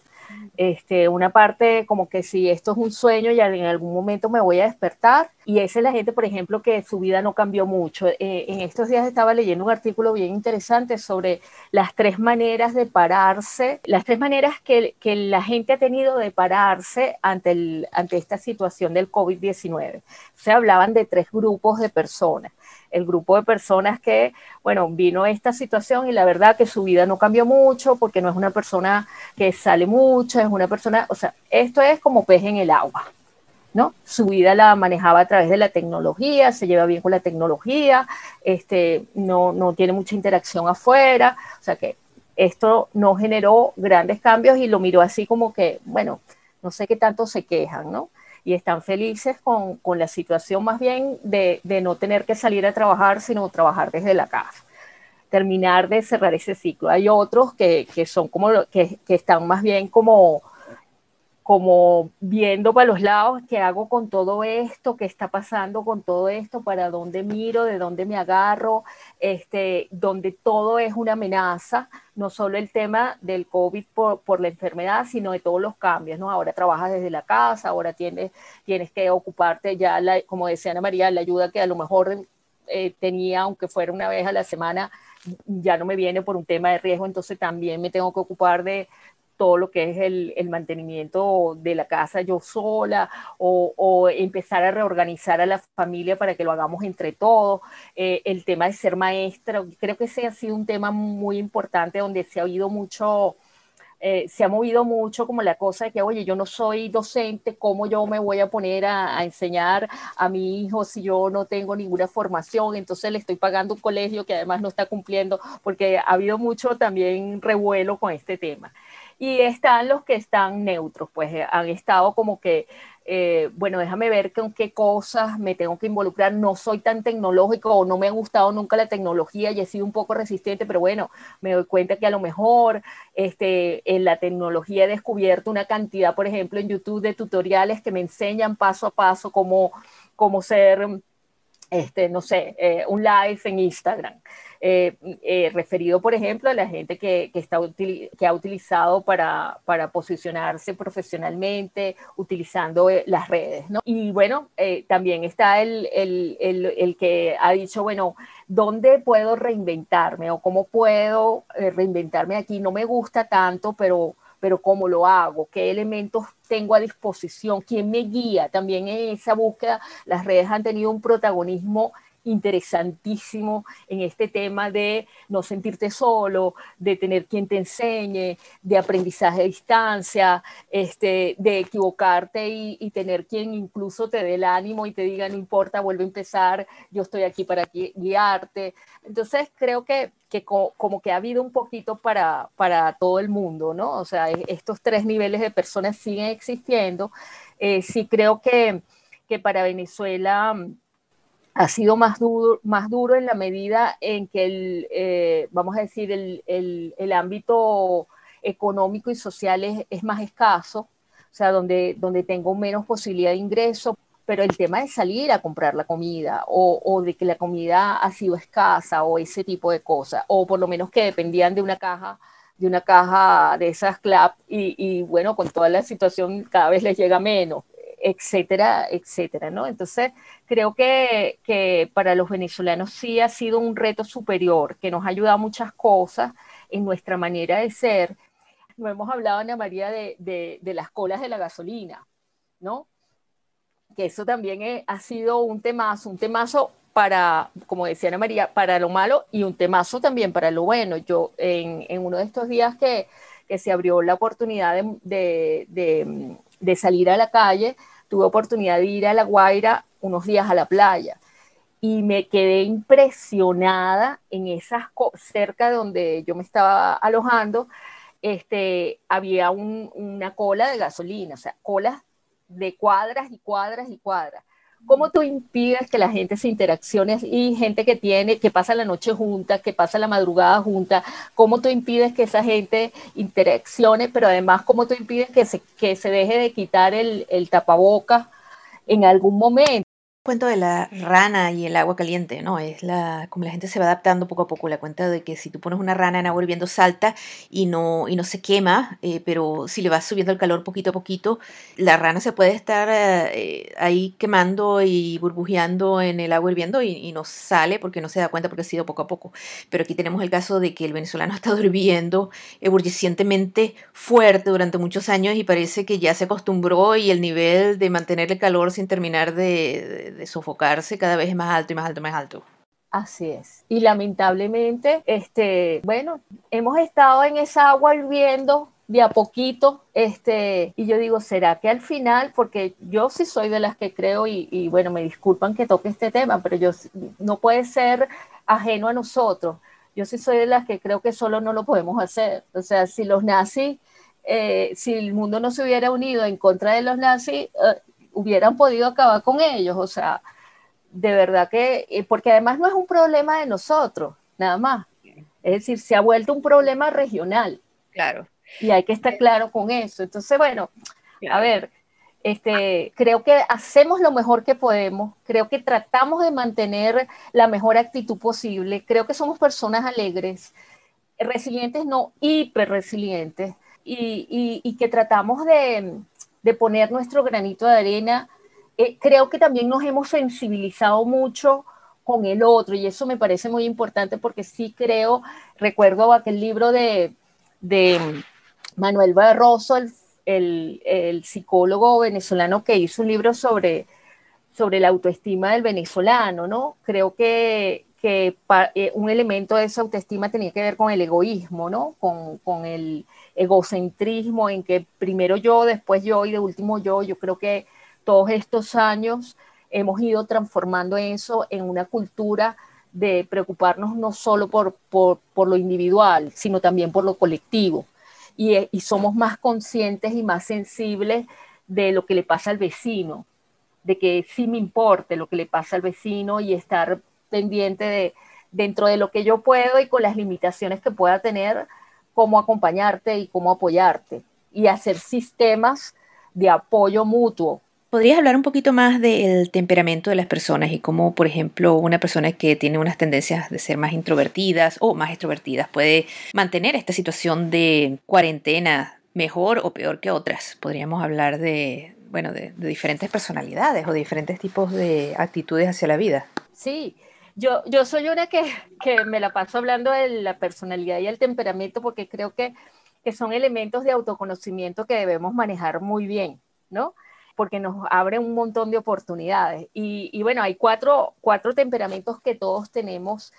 Este, una parte como que si esto es un sueño y en algún momento me voy a despertar y esa es la gente, por ejemplo, que su vida no cambió mucho. Eh, en estos días estaba leyendo un artículo bien interesante sobre las tres maneras de pararse, las tres maneras que, la gente ha tenido de pararse ante esta situación del COVID-19. Se hablaban de tres grupos de personas el grupo de personas que, bueno, vino esta situación y la verdad que su vida no cambió mucho porque no es una persona que sale mucho, es una persona, o sea, esto es como pez en el agua, ¿no? Su vida la manejaba a través de la tecnología, se lleva bien con la tecnología, este, no, no tiene mucha interacción afuera, o sea que esto no generó grandes cambios y lo miró así como que, bueno, no sé qué tanto se quejan, ¿no? Y están felices con, con la situación más bien de, de, no tener que salir a trabajar, sino trabajar desde la casa. Terminar de cerrar ese ciclo. Hay otros que, que son como, que, que están más bien como como viendo para los lados qué hago con todo esto, qué está pasando con todo esto, para dónde miro, de dónde me agarro, este, donde todo es una amenaza, no solo el tema del COVID por, por, la enfermedad, sino de todos los cambios, ¿no? Ahora trabajas desde la casa, ahora tienes, tienes que ocuparte ya, la, como decía Ana María, la ayuda que a lo mejor eh, tenía, aunque fuera una vez a la semana, ya no me viene por un tema de riesgo, entonces también me tengo que ocupar de, todo lo que es el, el mantenimiento de la casa yo sola o, o, empezar a reorganizar a la familia para que lo hagamos entre todos. Eh, el tema de ser maestra, creo que ese ha sido un tema muy importante donde se ha oído mucho eh, se ha movido mucho como la cosa de que, oye, yo no soy docente, ¿cómo yo me voy a poner a, enseñar a mi hijo si yo no tengo ninguna formación? Entonces le estoy pagando un colegio que además no está cumpliendo, porque ha habido mucho también revuelo con este tema. Y están los que están neutros, pues eh, han estado como que eh, bueno, déjame ver con qué cosas me tengo que involucrar. No soy tan tecnológico o no me ha gustado nunca la tecnología y he sido un poco resistente, pero bueno, me doy cuenta que a lo mejor este, en la tecnología he descubierto una cantidad, por ejemplo, en YouTube de tutoriales que me enseñan paso a paso cómo, cómo ser, este, no sé, eh, un live en Instagram. Eh, eh, referido, por ejemplo, a la gente que, está que ha utilizado para, para, posicionarse profesionalmente, utilizando eh, las redes. ¿no? Y bueno, también está el, el, el, el, que ha dicho, bueno, ¿dónde puedo reinventarme o cómo puedo reinventarme aquí? No me gusta tanto, pero pero cómo lo hago, qué elementos tengo a disposición, quién me guía. También en esa búsqueda las redes han tenido un protagonismo interesantísimo en este tema de no sentirte solo, de tener quien te enseñe, de aprendizaje a distancia, este, de equivocarte y, tener quien incluso te dé el ánimo y te diga, no importa, vuelve a empezar, yo estoy aquí para guiarte. Entonces creo que, como que ha habido un poquito para, para todo el mundo, ¿no? O sea, estos tres niveles de personas siguen existiendo. Eh, sí creo que, que para Venezuela ha sido más duro, más duro en la medida en que el, eh, vamos a decir, el, el, ámbito económico y social es, es, más escaso, o sea, donde, donde tengo menos posibilidad de ingreso, pero el tema de salir a comprar la comida o, o, de que la comida ha sido escasa o ese tipo de cosas, o por lo menos que dependían de una caja de una caja de esas CLAP y, y bueno, con toda la situación cada vez les llega menos etcétera, etcétera, ¿no? Entonces, creo que, que, para los venezolanos sí ha sido un reto superior, que nos ha ayudado muchas cosas en nuestra manera de ser. No hemos hablado, Ana María, de, de, las colas de la gasolina, ¿no? Que eso también ha sido un temazo, un temazo para, como decía Ana María, para lo malo y un temazo también para lo bueno. Yo, en, en uno de estos días que, que se abrió la oportunidad de, de, de salir a la calle, tuve oportunidad de ir a La Guaira unos días a la playa y me quedé impresionada en esas cerca de donde yo me estaba alojando, este, había una cola de gasolina, o sea, colas de cuadras y cuadras y cuadras. ¿Cómo tú impides que la gente se interaccione y gente que tiene, que pasa la noche junta, que pasa la madrugada junta? ¿Cómo tú impides que esa gente interaccione, pero además cómo tú impides que se, que se deje de quitar el, el tapabocas en algún momento? Cuento de la rana y el agua caliente, ¿no? Es la, como la gente se va adaptando poco a poco, la cuenta de que si tú pones una rana en agua hirviendo salta y no, y no se quema, eh, pero si le vas subiendo el calor poquito a poquito, la rana se puede estar eh, ahí quemando y burbujeando en el agua hirviendo y, no sale porque no se da cuenta porque ha sido poco a poco. Pero aquí tenemos el caso de que el venezolano ha estado hirviendo ebullicientemente fuerte durante muchos años y parece que ya se acostumbró y el nivel de mantener el calor sin terminar de sofocarse cada vez más alto y más alto más alto. Así es. Y lamentablemente, este, bueno, hemos estado en esa agua hirviendo de a poquito, este, y yo digo, ¿será que al final, porque yo sí soy de las que creo, y, y bueno, me disculpan que toque este tema, pero yo no puede ser ajeno a nosotros. Yo sí soy de las que creo que solo no lo podemos hacer. O sea, si los nazis, eh, si el mundo no se hubiera unido en contra de los nazis, eh, hubieran podido acabar con ellos, o sea, de verdad que, eh, porque además no es un problema de nosotros, nada más. Es decir, se ha vuelto un problema regional. Claro. Y hay que estar claro con eso. Entonces, bueno, a ver, este, creo que hacemos lo mejor que podemos, creo que tratamos de mantener la mejor actitud posible, creo que somos personas alegres, resilientes, no hiper resilientes, y, y que tratamos de, de poner nuestro granito de arena. Eh, creo que también nos hemos sensibilizado mucho con el otro y eso me parece muy importante porque sí creo, recuerdo aquel libro de, de Manuel Barroso, el, el, psicólogo venezolano que hizo un libro sobre, sobre la autoestima del venezolano, ¿no? Creo que, que eh, un elemento de esa autoestima tenía que ver con el egoísmo, ¿no? Con, con, el egocentrismo en que primero yo, después yo y de último yo. Yo creo que todos estos años hemos ido transformando eso en una cultura de preocuparnos no solo por, por, por lo individual, sino también por lo colectivo. Y, y somos más conscientes y más sensibles de lo que le pasa al vecino, de que sí me importe lo que le pasa al vecino y estar pendiente de dentro de lo que yo puedo y con las limitaciones que pueda tener, cómo acompañarte y cómo apoyarte y hacer sistemas de apoyo mutuo. ¿Podrías hablar un poquito más del temperamento de las personas y cómo, por ejemplo, una persona que tiene unas tendencias de ser más introvertidas o más extrovertidas puede mantener esta situación de cuarentena mejor o peor que otras? Podríamos hablar de, bueno, de, de diferentes personalidades o de diferentes tipos de actitudes hacia la vida. Sí, yo, yo soy una que, que, me la paso hablando de la personalidad y el temperamento porque creo que, son elementos de autoconocimiento que debemos manejar muy bien, ¿no? Porque nos abre un montón de oportunidades. Y, bueno, hay cuatro, cuatro temperamentos que todos tenemos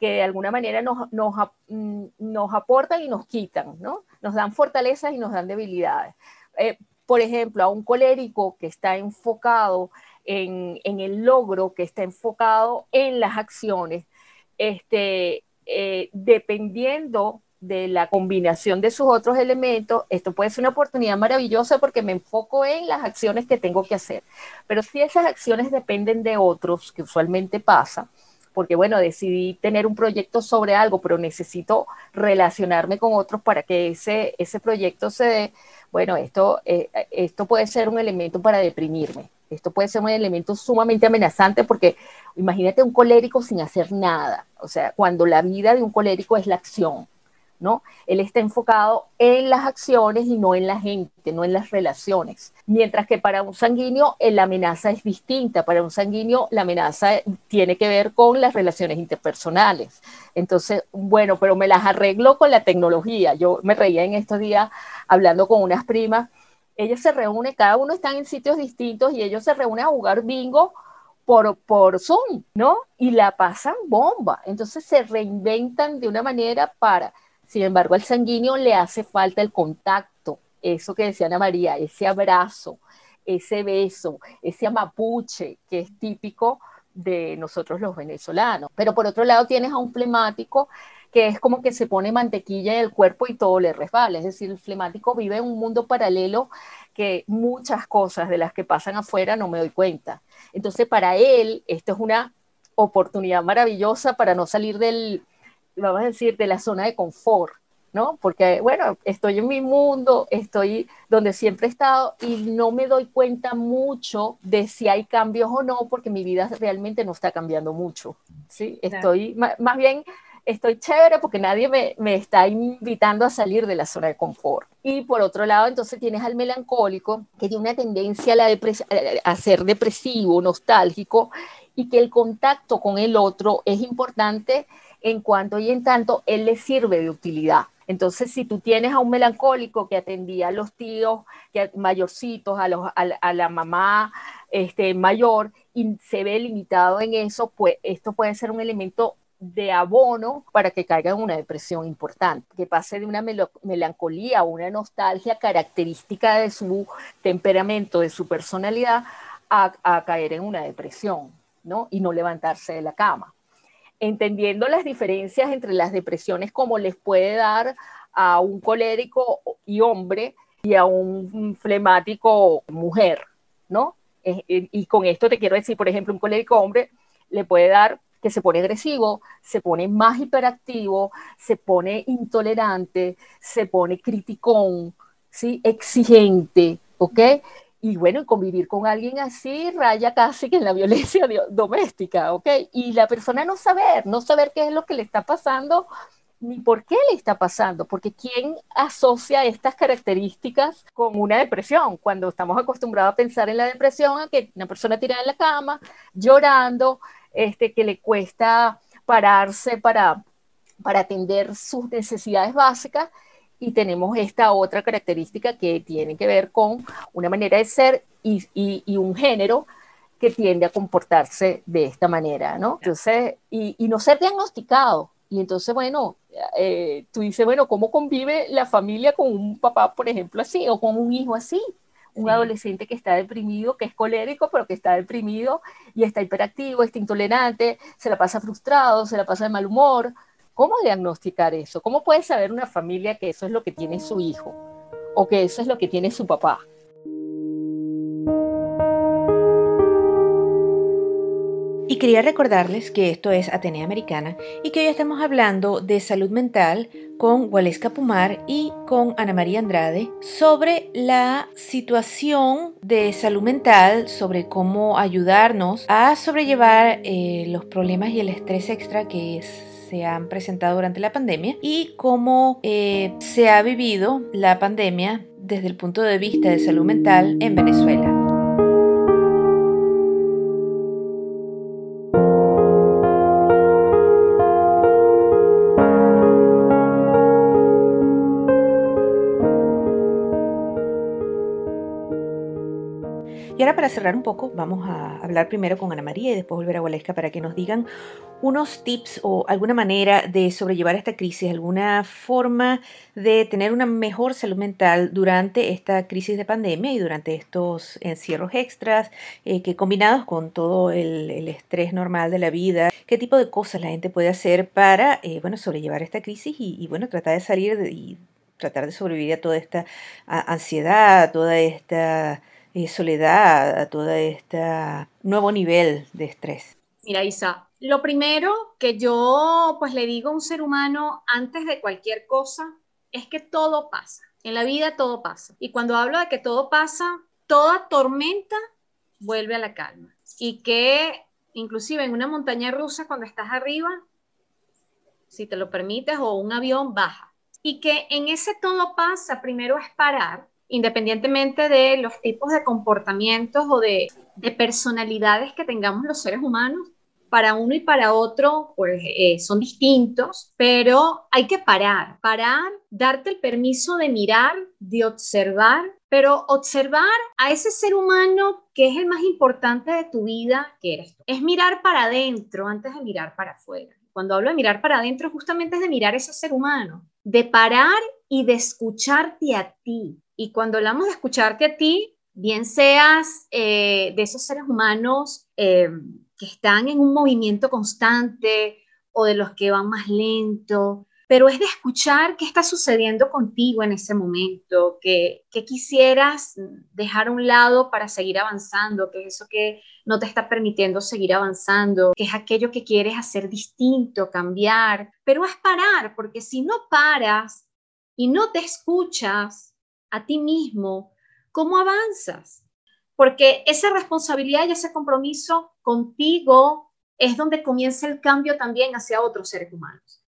que de alguna manera nos, nos, mm, nos, aportan y nos quitan, ¿no? Nos dan fortalezas y nos dan debilidades. Eh, por ejemplo, a un colérico que está enfocado en, el logro que está enfocado en las acciones, este, eh, dependiendo de la combinación de sus otros elementos, esto puede ser una oportunidad maravillosa porque me enfoco en las acciones que tengo que hacer. Pero si esas acciones dependen de otros, que usualmente pasa, porque bueno, decidí tener un proyecto sobre algo, pero necesito relacionarme con otros para que ese, ese proyecto se dé, bueno, esto, eh, esto puede ser un elemento para deprimirme. Esto puede ser un elemento sumamente amenazante porque imagínate un colérico sin hacer nada. O sea, cuando la vida de un colérico es la acción, ¿no? Él está enfocado en las acciones y no en la gente, no en las relaciones. Mientras que para un sanguíneo eh, la amenaza es distinta. Para un sanguíneo la amenaza tiene que ver con las relaciones interpersonales. Entonces, bueno, pero me las arreglo con la tecnología. Yo me reía en estos días hablando con unas primas ellos se reúnen, cada uno está en sitios distintos y ellos se reúnen a jugar bingo por, por Zoom, ¿no? Y la pasan bomba. Entonces se reinventan de una manera para, sin embargo, al sanguíneo le hace falta el contacto, eso que decía Ana María, ese abrazo, ese beso, ese amapuche que es típico de nosotros los venezolanos. Pero por otro lado tienes a un flemático que es como que se pone mantequilla en el cuerpo y todo le resbala. Es decir, el flemático vive en un mundo paralelo que muchas cosas de las que pasan afuera no me doy cuenta. Entonces, para él, esto es una oportunidad maravillosa para no salir del, vamos a decir, de la zona de confort, ¿no? Porque, bueno, estoy en mi mundo, estoy donde siempre he estado y no me doy cuenta mucho de si hay cambios o no, porque mi vida realmente no está cambiando mucho, ¿sí? Estoy, más bien, estoy chévere porque nadie me, me, está invitando a salir de la zona de confort. Y por otro lado, entonces tienes al melancólico que tiene una tendencia a, la a ser depresivo, nostálgico, y que el contacto con el otro es importante en cuanto y en tanto él le sirve de utilidad. Entonces, si tú tienes a un melancólico que atendía a los tíos que, mayorcitos, a, los, a, la mamá este, mayor, y se ve limitado en eso, pues esto puede ser un elemento de abono para que caiga en una depresión importante, que pase de una melancolía o una nostalgia característica de su temperamento, de su personalidad, a, caer en una depresión, ¿no? Y no levantarse de la cama. Entendiendo las diferencias entre las depresiones como les puede dar a un colérico y hombre y a un flemático mujer, ¿no? Y con esto te quiero decir, por ejemplo, un colérico hombre le puede dar que se pone agresivo, se pone más hiperactivo, se pone intolerante, se pone criticón, ¿sí? exigente, ¿ok? Y bueno, convivir con alguien así raya casi que en la violencia doméstica, ¿ok? Y la persona no saber, no saber qué es lo que le está pasando ni por qué le está pasando, porque ¿quién asocia estas características con una depresión? Cuando estamos acostumbrados a pensar en la depresión, a que una persona tirada en la cama, llorando, este, que le cuesta pararse para, para atender sus necesidades básicas. Y tenemos esta otra característica que tiene que ver con una manera de ser y, y, un género que tiende a comportarse de esta manera, ¿no? Entonces, y, y no ser diagnosticado. Y entonces, bueno, eh, tú dices, bueno, ¿cómo convive la familia con un papá, por ejemplo, así, o con un hijo así? Un adolescente que está deprimido, que es colérico, pero que está deprimido y está hiperactivo, está intolerante, se la pasa frustrado, se la pasa de mal humor. ¿Cómo diagnosticar eso? ¿Cómo puede saber una familia que eso es lo que tiene su hijo o que eso es lo que tiene su papá? Y quería recordarles que esto es Atenea Americana y que hoy estamos hablando de salud mental con Waleska Pumar y con Ana María Andrade sobre la situación de salud mental, sobre cómo ayudarnos a sobrellevar eh, los problemas y el estrés extra que se han presentado durante la pandemia y cómo eh, se ha vivido la pandemia desde el punto de vista de salud mental en Venezuela. Y ahora para cerrar un poco, vamos a hablar primero con Ana María y después volver a Gualesca para que nos digan unos tips o alguna manera de sobrellevar esta crisis, alguna forma de tener una mejor salud mental durante esta crisis de pandemia y durante estos encierros extras, eh, que combinados con todo el, estrés normal de la vida, qué tipo de cosas la gente puede hacer para, eh, bueno, sobrellevar esta crisis y, bueno, tratar de salir y tratar de sobrevivir a toda esta ansiedad, a toda esta soledad, a todo este nuevo nivel de estrés? Mira, Isa, lo primero que yo pues le digo a un ser humano antes de cualquier cosa es que todo pasa. En la vida todo pasa. Y cuando hablo de que todo pasa, toda tormenta vuelve a la calma. Y que inclusive en una montaña rusa cuando estás arriba, si te lo permites, o un avión baja. Y que en ese todo pasa, primero es parar independientemente de los tipos de comportamientos o de, personalidades que tengamos los seres humanos, para uno y para otro, pues eh, son distintos, pero hay que parar, parar, darte el permiso de mirar, de observar, pero observar a ese ser humano que es el más importante de tu vida, que eres tú. Es mirar para adentro antes de mirar para afuera. Cuando hablo de mirar para adentro, justamente es de mirar a ese ser humano, de parar y de escucharte a ti, y cuando hablamos de escucharte a ti, bien seas eh, de esos seres humanos eh, que están en un movimiento constante o de los que van más lento, pero es de escuchar qué está sucediendo contigo en ese momento, que, quisieras dejar a un lado para seguir avanzando, que es eso que no te está permitiendo seguir avanzando, que es aquello que quieres hacer distinto, cambiar, pero es parar, porque si no paras y no te escuchas, a ti mismo, ¿cómo avanzas? Porque esa responsabilidad y ese compromiso contigo es donde comienza el cambio también hacia otros seres humanos.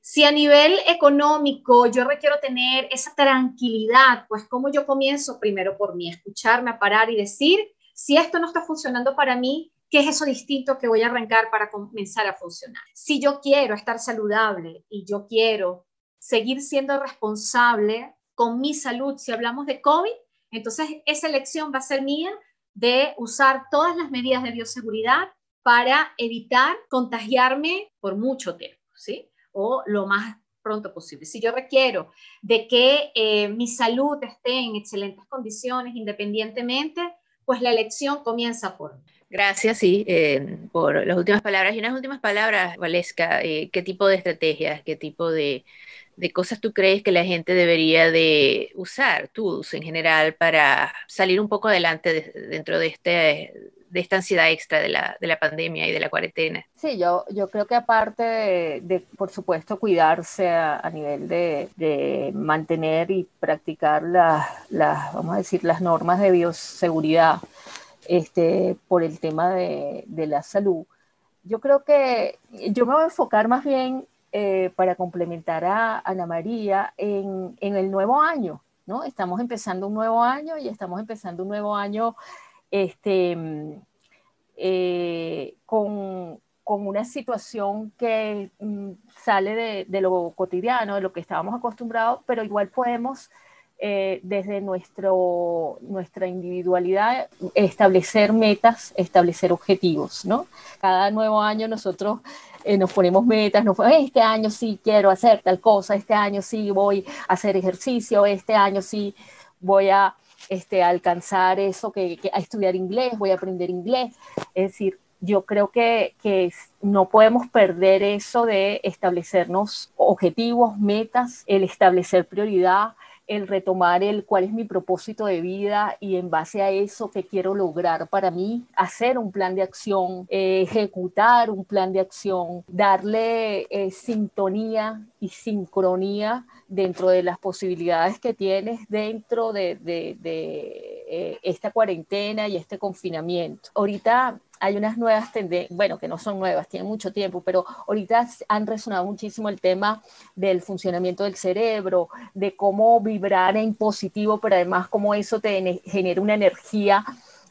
Si a nivel económico yo requiero tener esa tranquilidad, pues ¿cómo yo comienzo? Primero por mí, escucharme, a parar y decir, si esto no está funcionando para mí, ¿qué es eso distinto que voy a arrancar para comenzar a funcionar? Si yo quiero estar saludable y yo quiero seguir siendo responsable con mi salud, si hablamos de COVID, entonces esa elección va a ser mía de usar todas las medidas de bioseguridad para evitar contagiarme por mucho tiempo, ¿sí? O lo más pronto posible. Si yo requiero de que eh, mi salud esté en excelentes condiciones independientemente, pues la elección comienza por mí. Gracias, sí, eh, por las últimas palabras. Y unas últimas palabras, Valesca, eh, ¿qué tipo de estrategias, qué tipo de, de cosas tú crees que la gente debería de usar, tools en general, para salir un poco adelante dentro de, este, de esta ansiedad extra de la, de la, pandemia y de la cuarentena? Sí, yo, yo creo que aparte de, por supuesto, cuidarse a, nivel de, mantener y practicar las, las, vamos a decir, las normas de bioseguridad este, por el tema de, de la salud, yo creo que yo me voy a enfocar más bien eh, para complementar a Ana María en, el nuevo año, ¿no? Estamos empezando un nuevo año y estamos empezando un nuevo año este, eh, con, una situación que mm, sale de, lo cotidiano, de lo que estábamos acostumbrados, pero igual podemos eh, desde nuestro, nuestra individualidad establecer metas, establecer objetivos, ¿no? Cada nuevo año nosotros eh, nos ponemos metas, nos, este año sí quiero hacer tal cosa, este año sí voy a hacer ejercicio, este año sí voy a este, alcanzar eso, que, a estudiar inglés, voy a aprender inglés. Es decir, yo creo que, que, no podemos perder eso de establecernos objetivos, metas, el establecer prioridad, el retomar el cuál es mi propósito de vida y en base a eso que quiero lograr para mí, hacer un plan de acción, eh, ejecutar un plan de acción, darle eh, sintonía y sincronía dentro de las posibilidades que tienes dentro de, de, de eh, esta cuarentena y este confinamiento. Ahorita hay unas nuevas tendencias, bueno, que no son nuevas, tienen mucho tiempo, pero ahorita han resonado muchísimo el tema del funcionamiento del cerebro, de cómo vibrar en positivo, pero además cómo eso te genera una energía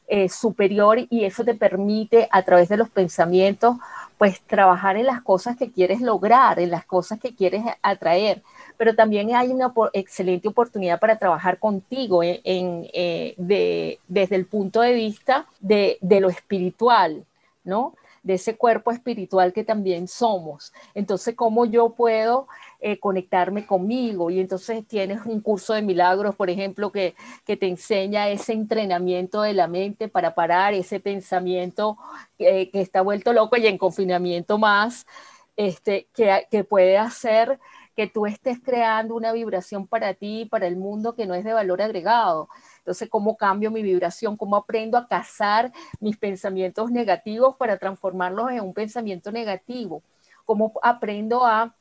eh, superior y eso te permite a través de los pensamientos, pues trabajar en las cosas que quieres lograr, en las cosas que quieres atraer pero también hay una excelente oportunidad para trabajar contigo en, eh, desde el punto de vista de, lo espiritual, ¿no? De ese cuerpo espiritual que también somos. Entonces, ¿cómo yo puedo eh, conectarme conmigo? Y entonces tienes un curso de milagros, por ejemplo, que, te enseña ese entrenamiento de la mente para parar ese pensamiento que está vuelto loco y en confinamiento más, este, que, que puede hacer que tú estés creando una vibración para ti para el mundo que no es de valor agregado. Entonces, ¿cómo cambio mi vibración? ¿Cómo aprendo a cazar mis pensamientos negativos para transformarlos en un pensamiento negativo? ¿Cómo aprendo a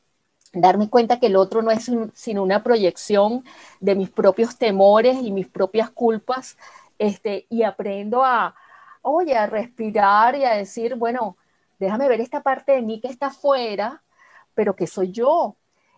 darme cuenta que el otro no es sino una proyección de mis propios temores y mis propias culpas? Este, y aprendo a, oye, a respirar y a decir, bueno, déjame ver esta parte de mí que está afuera, pero que soy yo,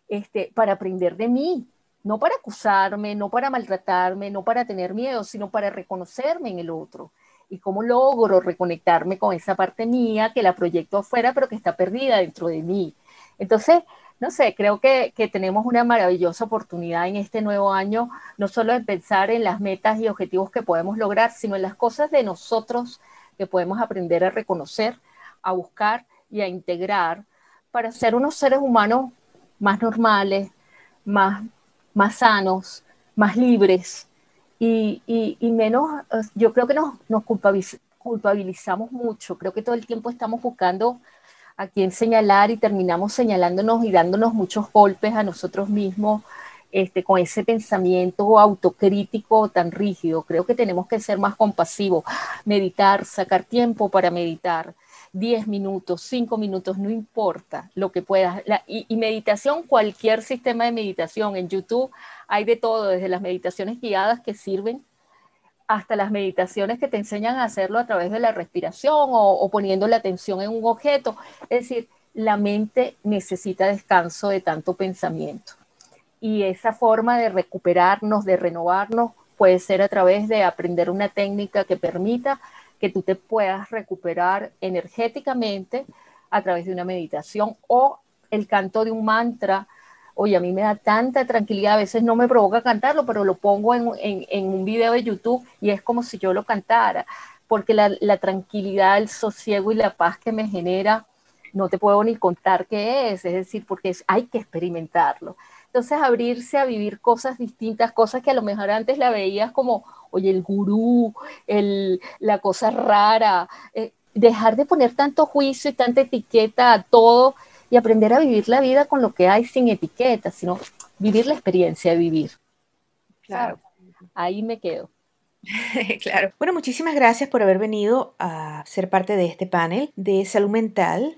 este, para aprender de mí, no para acusarme, no para maltratarme, no para tener miedo, sino para reconocerme en el otro. Y cómo logro reconectarme con esa parte mía que la proyecto afuera, pero que está perdida dentro de mí. Entonces, no sé, creo que, que, tenemos una maravillosa oportunidad en este nuevo año, no solo de pensar en las metas y objetivos que podemos lograr, sino en las cosas de nosotros que podemos aprender a reconocer, a buscar y a integrar para ser unos seres humanos más normales, más, más sanos, más libres y, y, menos, eh, yo creo que nos, nos culpabilizamos mucho, creo que todo el tiempo estamos buscando a quién señalar y terminamos señalándonos y dándonos muchos golpes a nosotros mismos este, con ese pensamiento autocrítico tan rígido. Creo que tenemos que ser más compasivos, meditar, sacar tiempo para meditar, 10 minutos, 5 minutos, no importa lo que puedas. y, meditación, cualquier sistema de meditación. En YouTube hay de todo, desde las meditaciones guiadas que sirven hasta las meditaciones que te enseñan a hacerlo a través de la respiración o, poniendo la atención en un objeto. Es decir, la mente necesita descanso de tanto pensamiento. Y esa forma de recuperarnos, de renovarnos, puede ser a través de aprender una técnica que permita que tú te puedas recuperar energéticamente a través de una meditación o el canto de un mantra. Oye, a mí me da tanta tranquilidad, a veces no me provoca cantarlo, pero lo pongo en, un video de YouTube y es como si yo lo cantara, porque la, la tranquilidad, el sosiego y la paz que me genera, no te puedo ni contar qué es, es decir, porque hay que experimentarlo. Entonces, abrirse a vivir cosas distintas, cosas que a lo mejor antes la veías como, oye, el gurú, el, la cosa rara, eh, dejar de poner tanto juicio y tanta etiqueta a todo y aprender a vivir la vida con lo que hay sin etiqueta, sino vivir la experiencia de vivir. Claro. Ahí me quedo. claro. Bueno, muchísimas gracias por haber venido a ser parte de este panel de salud mental,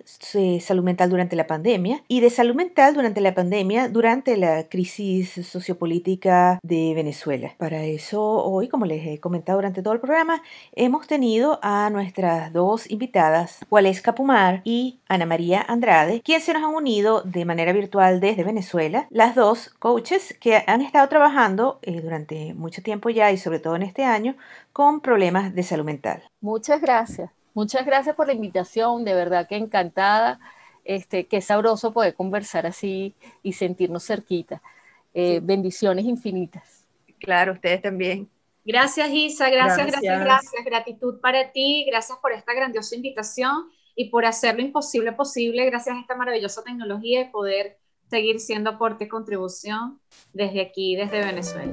salud mental durante la pandemia y de salud mental durante la pandemia durante la crisis sociopolítica de Venezuela. Para eso, hoy, como les he comentado durante todo el programa, hemos tenido a nuestras dos invitadas, Waleska Pumar y Ana María Andrade, quienes se nos han unido de manera virtual desde Venezuela, las dos coaches que han estado trabajando eh, durante mucho tiempo ya y sobre todo en este año con problemas de salud mental. Muchas gracias. Muchas gracias por la invitación, de verdad que encantada. Este, qué sabroso poder conversar así y sentirnos cerquita. Eh, bendiciones infinitas. Claro, ustedes también. Gracias, Isa. Gracias, gracias, Gracias. gracias. Gratitud para ti. Gracias por esta grandiosa invitación y por hacer lo imposible posible gracias a esta maravillosa tecnología y poder seguir siendo aporte y contribución desde aquí, desde Venezuela.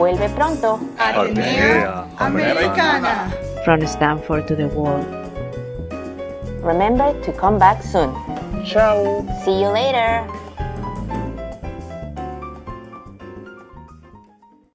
Vuelve pronto. Atenea Americana. From Stanford to the world. Remember to come back soon. Ciao. See you later.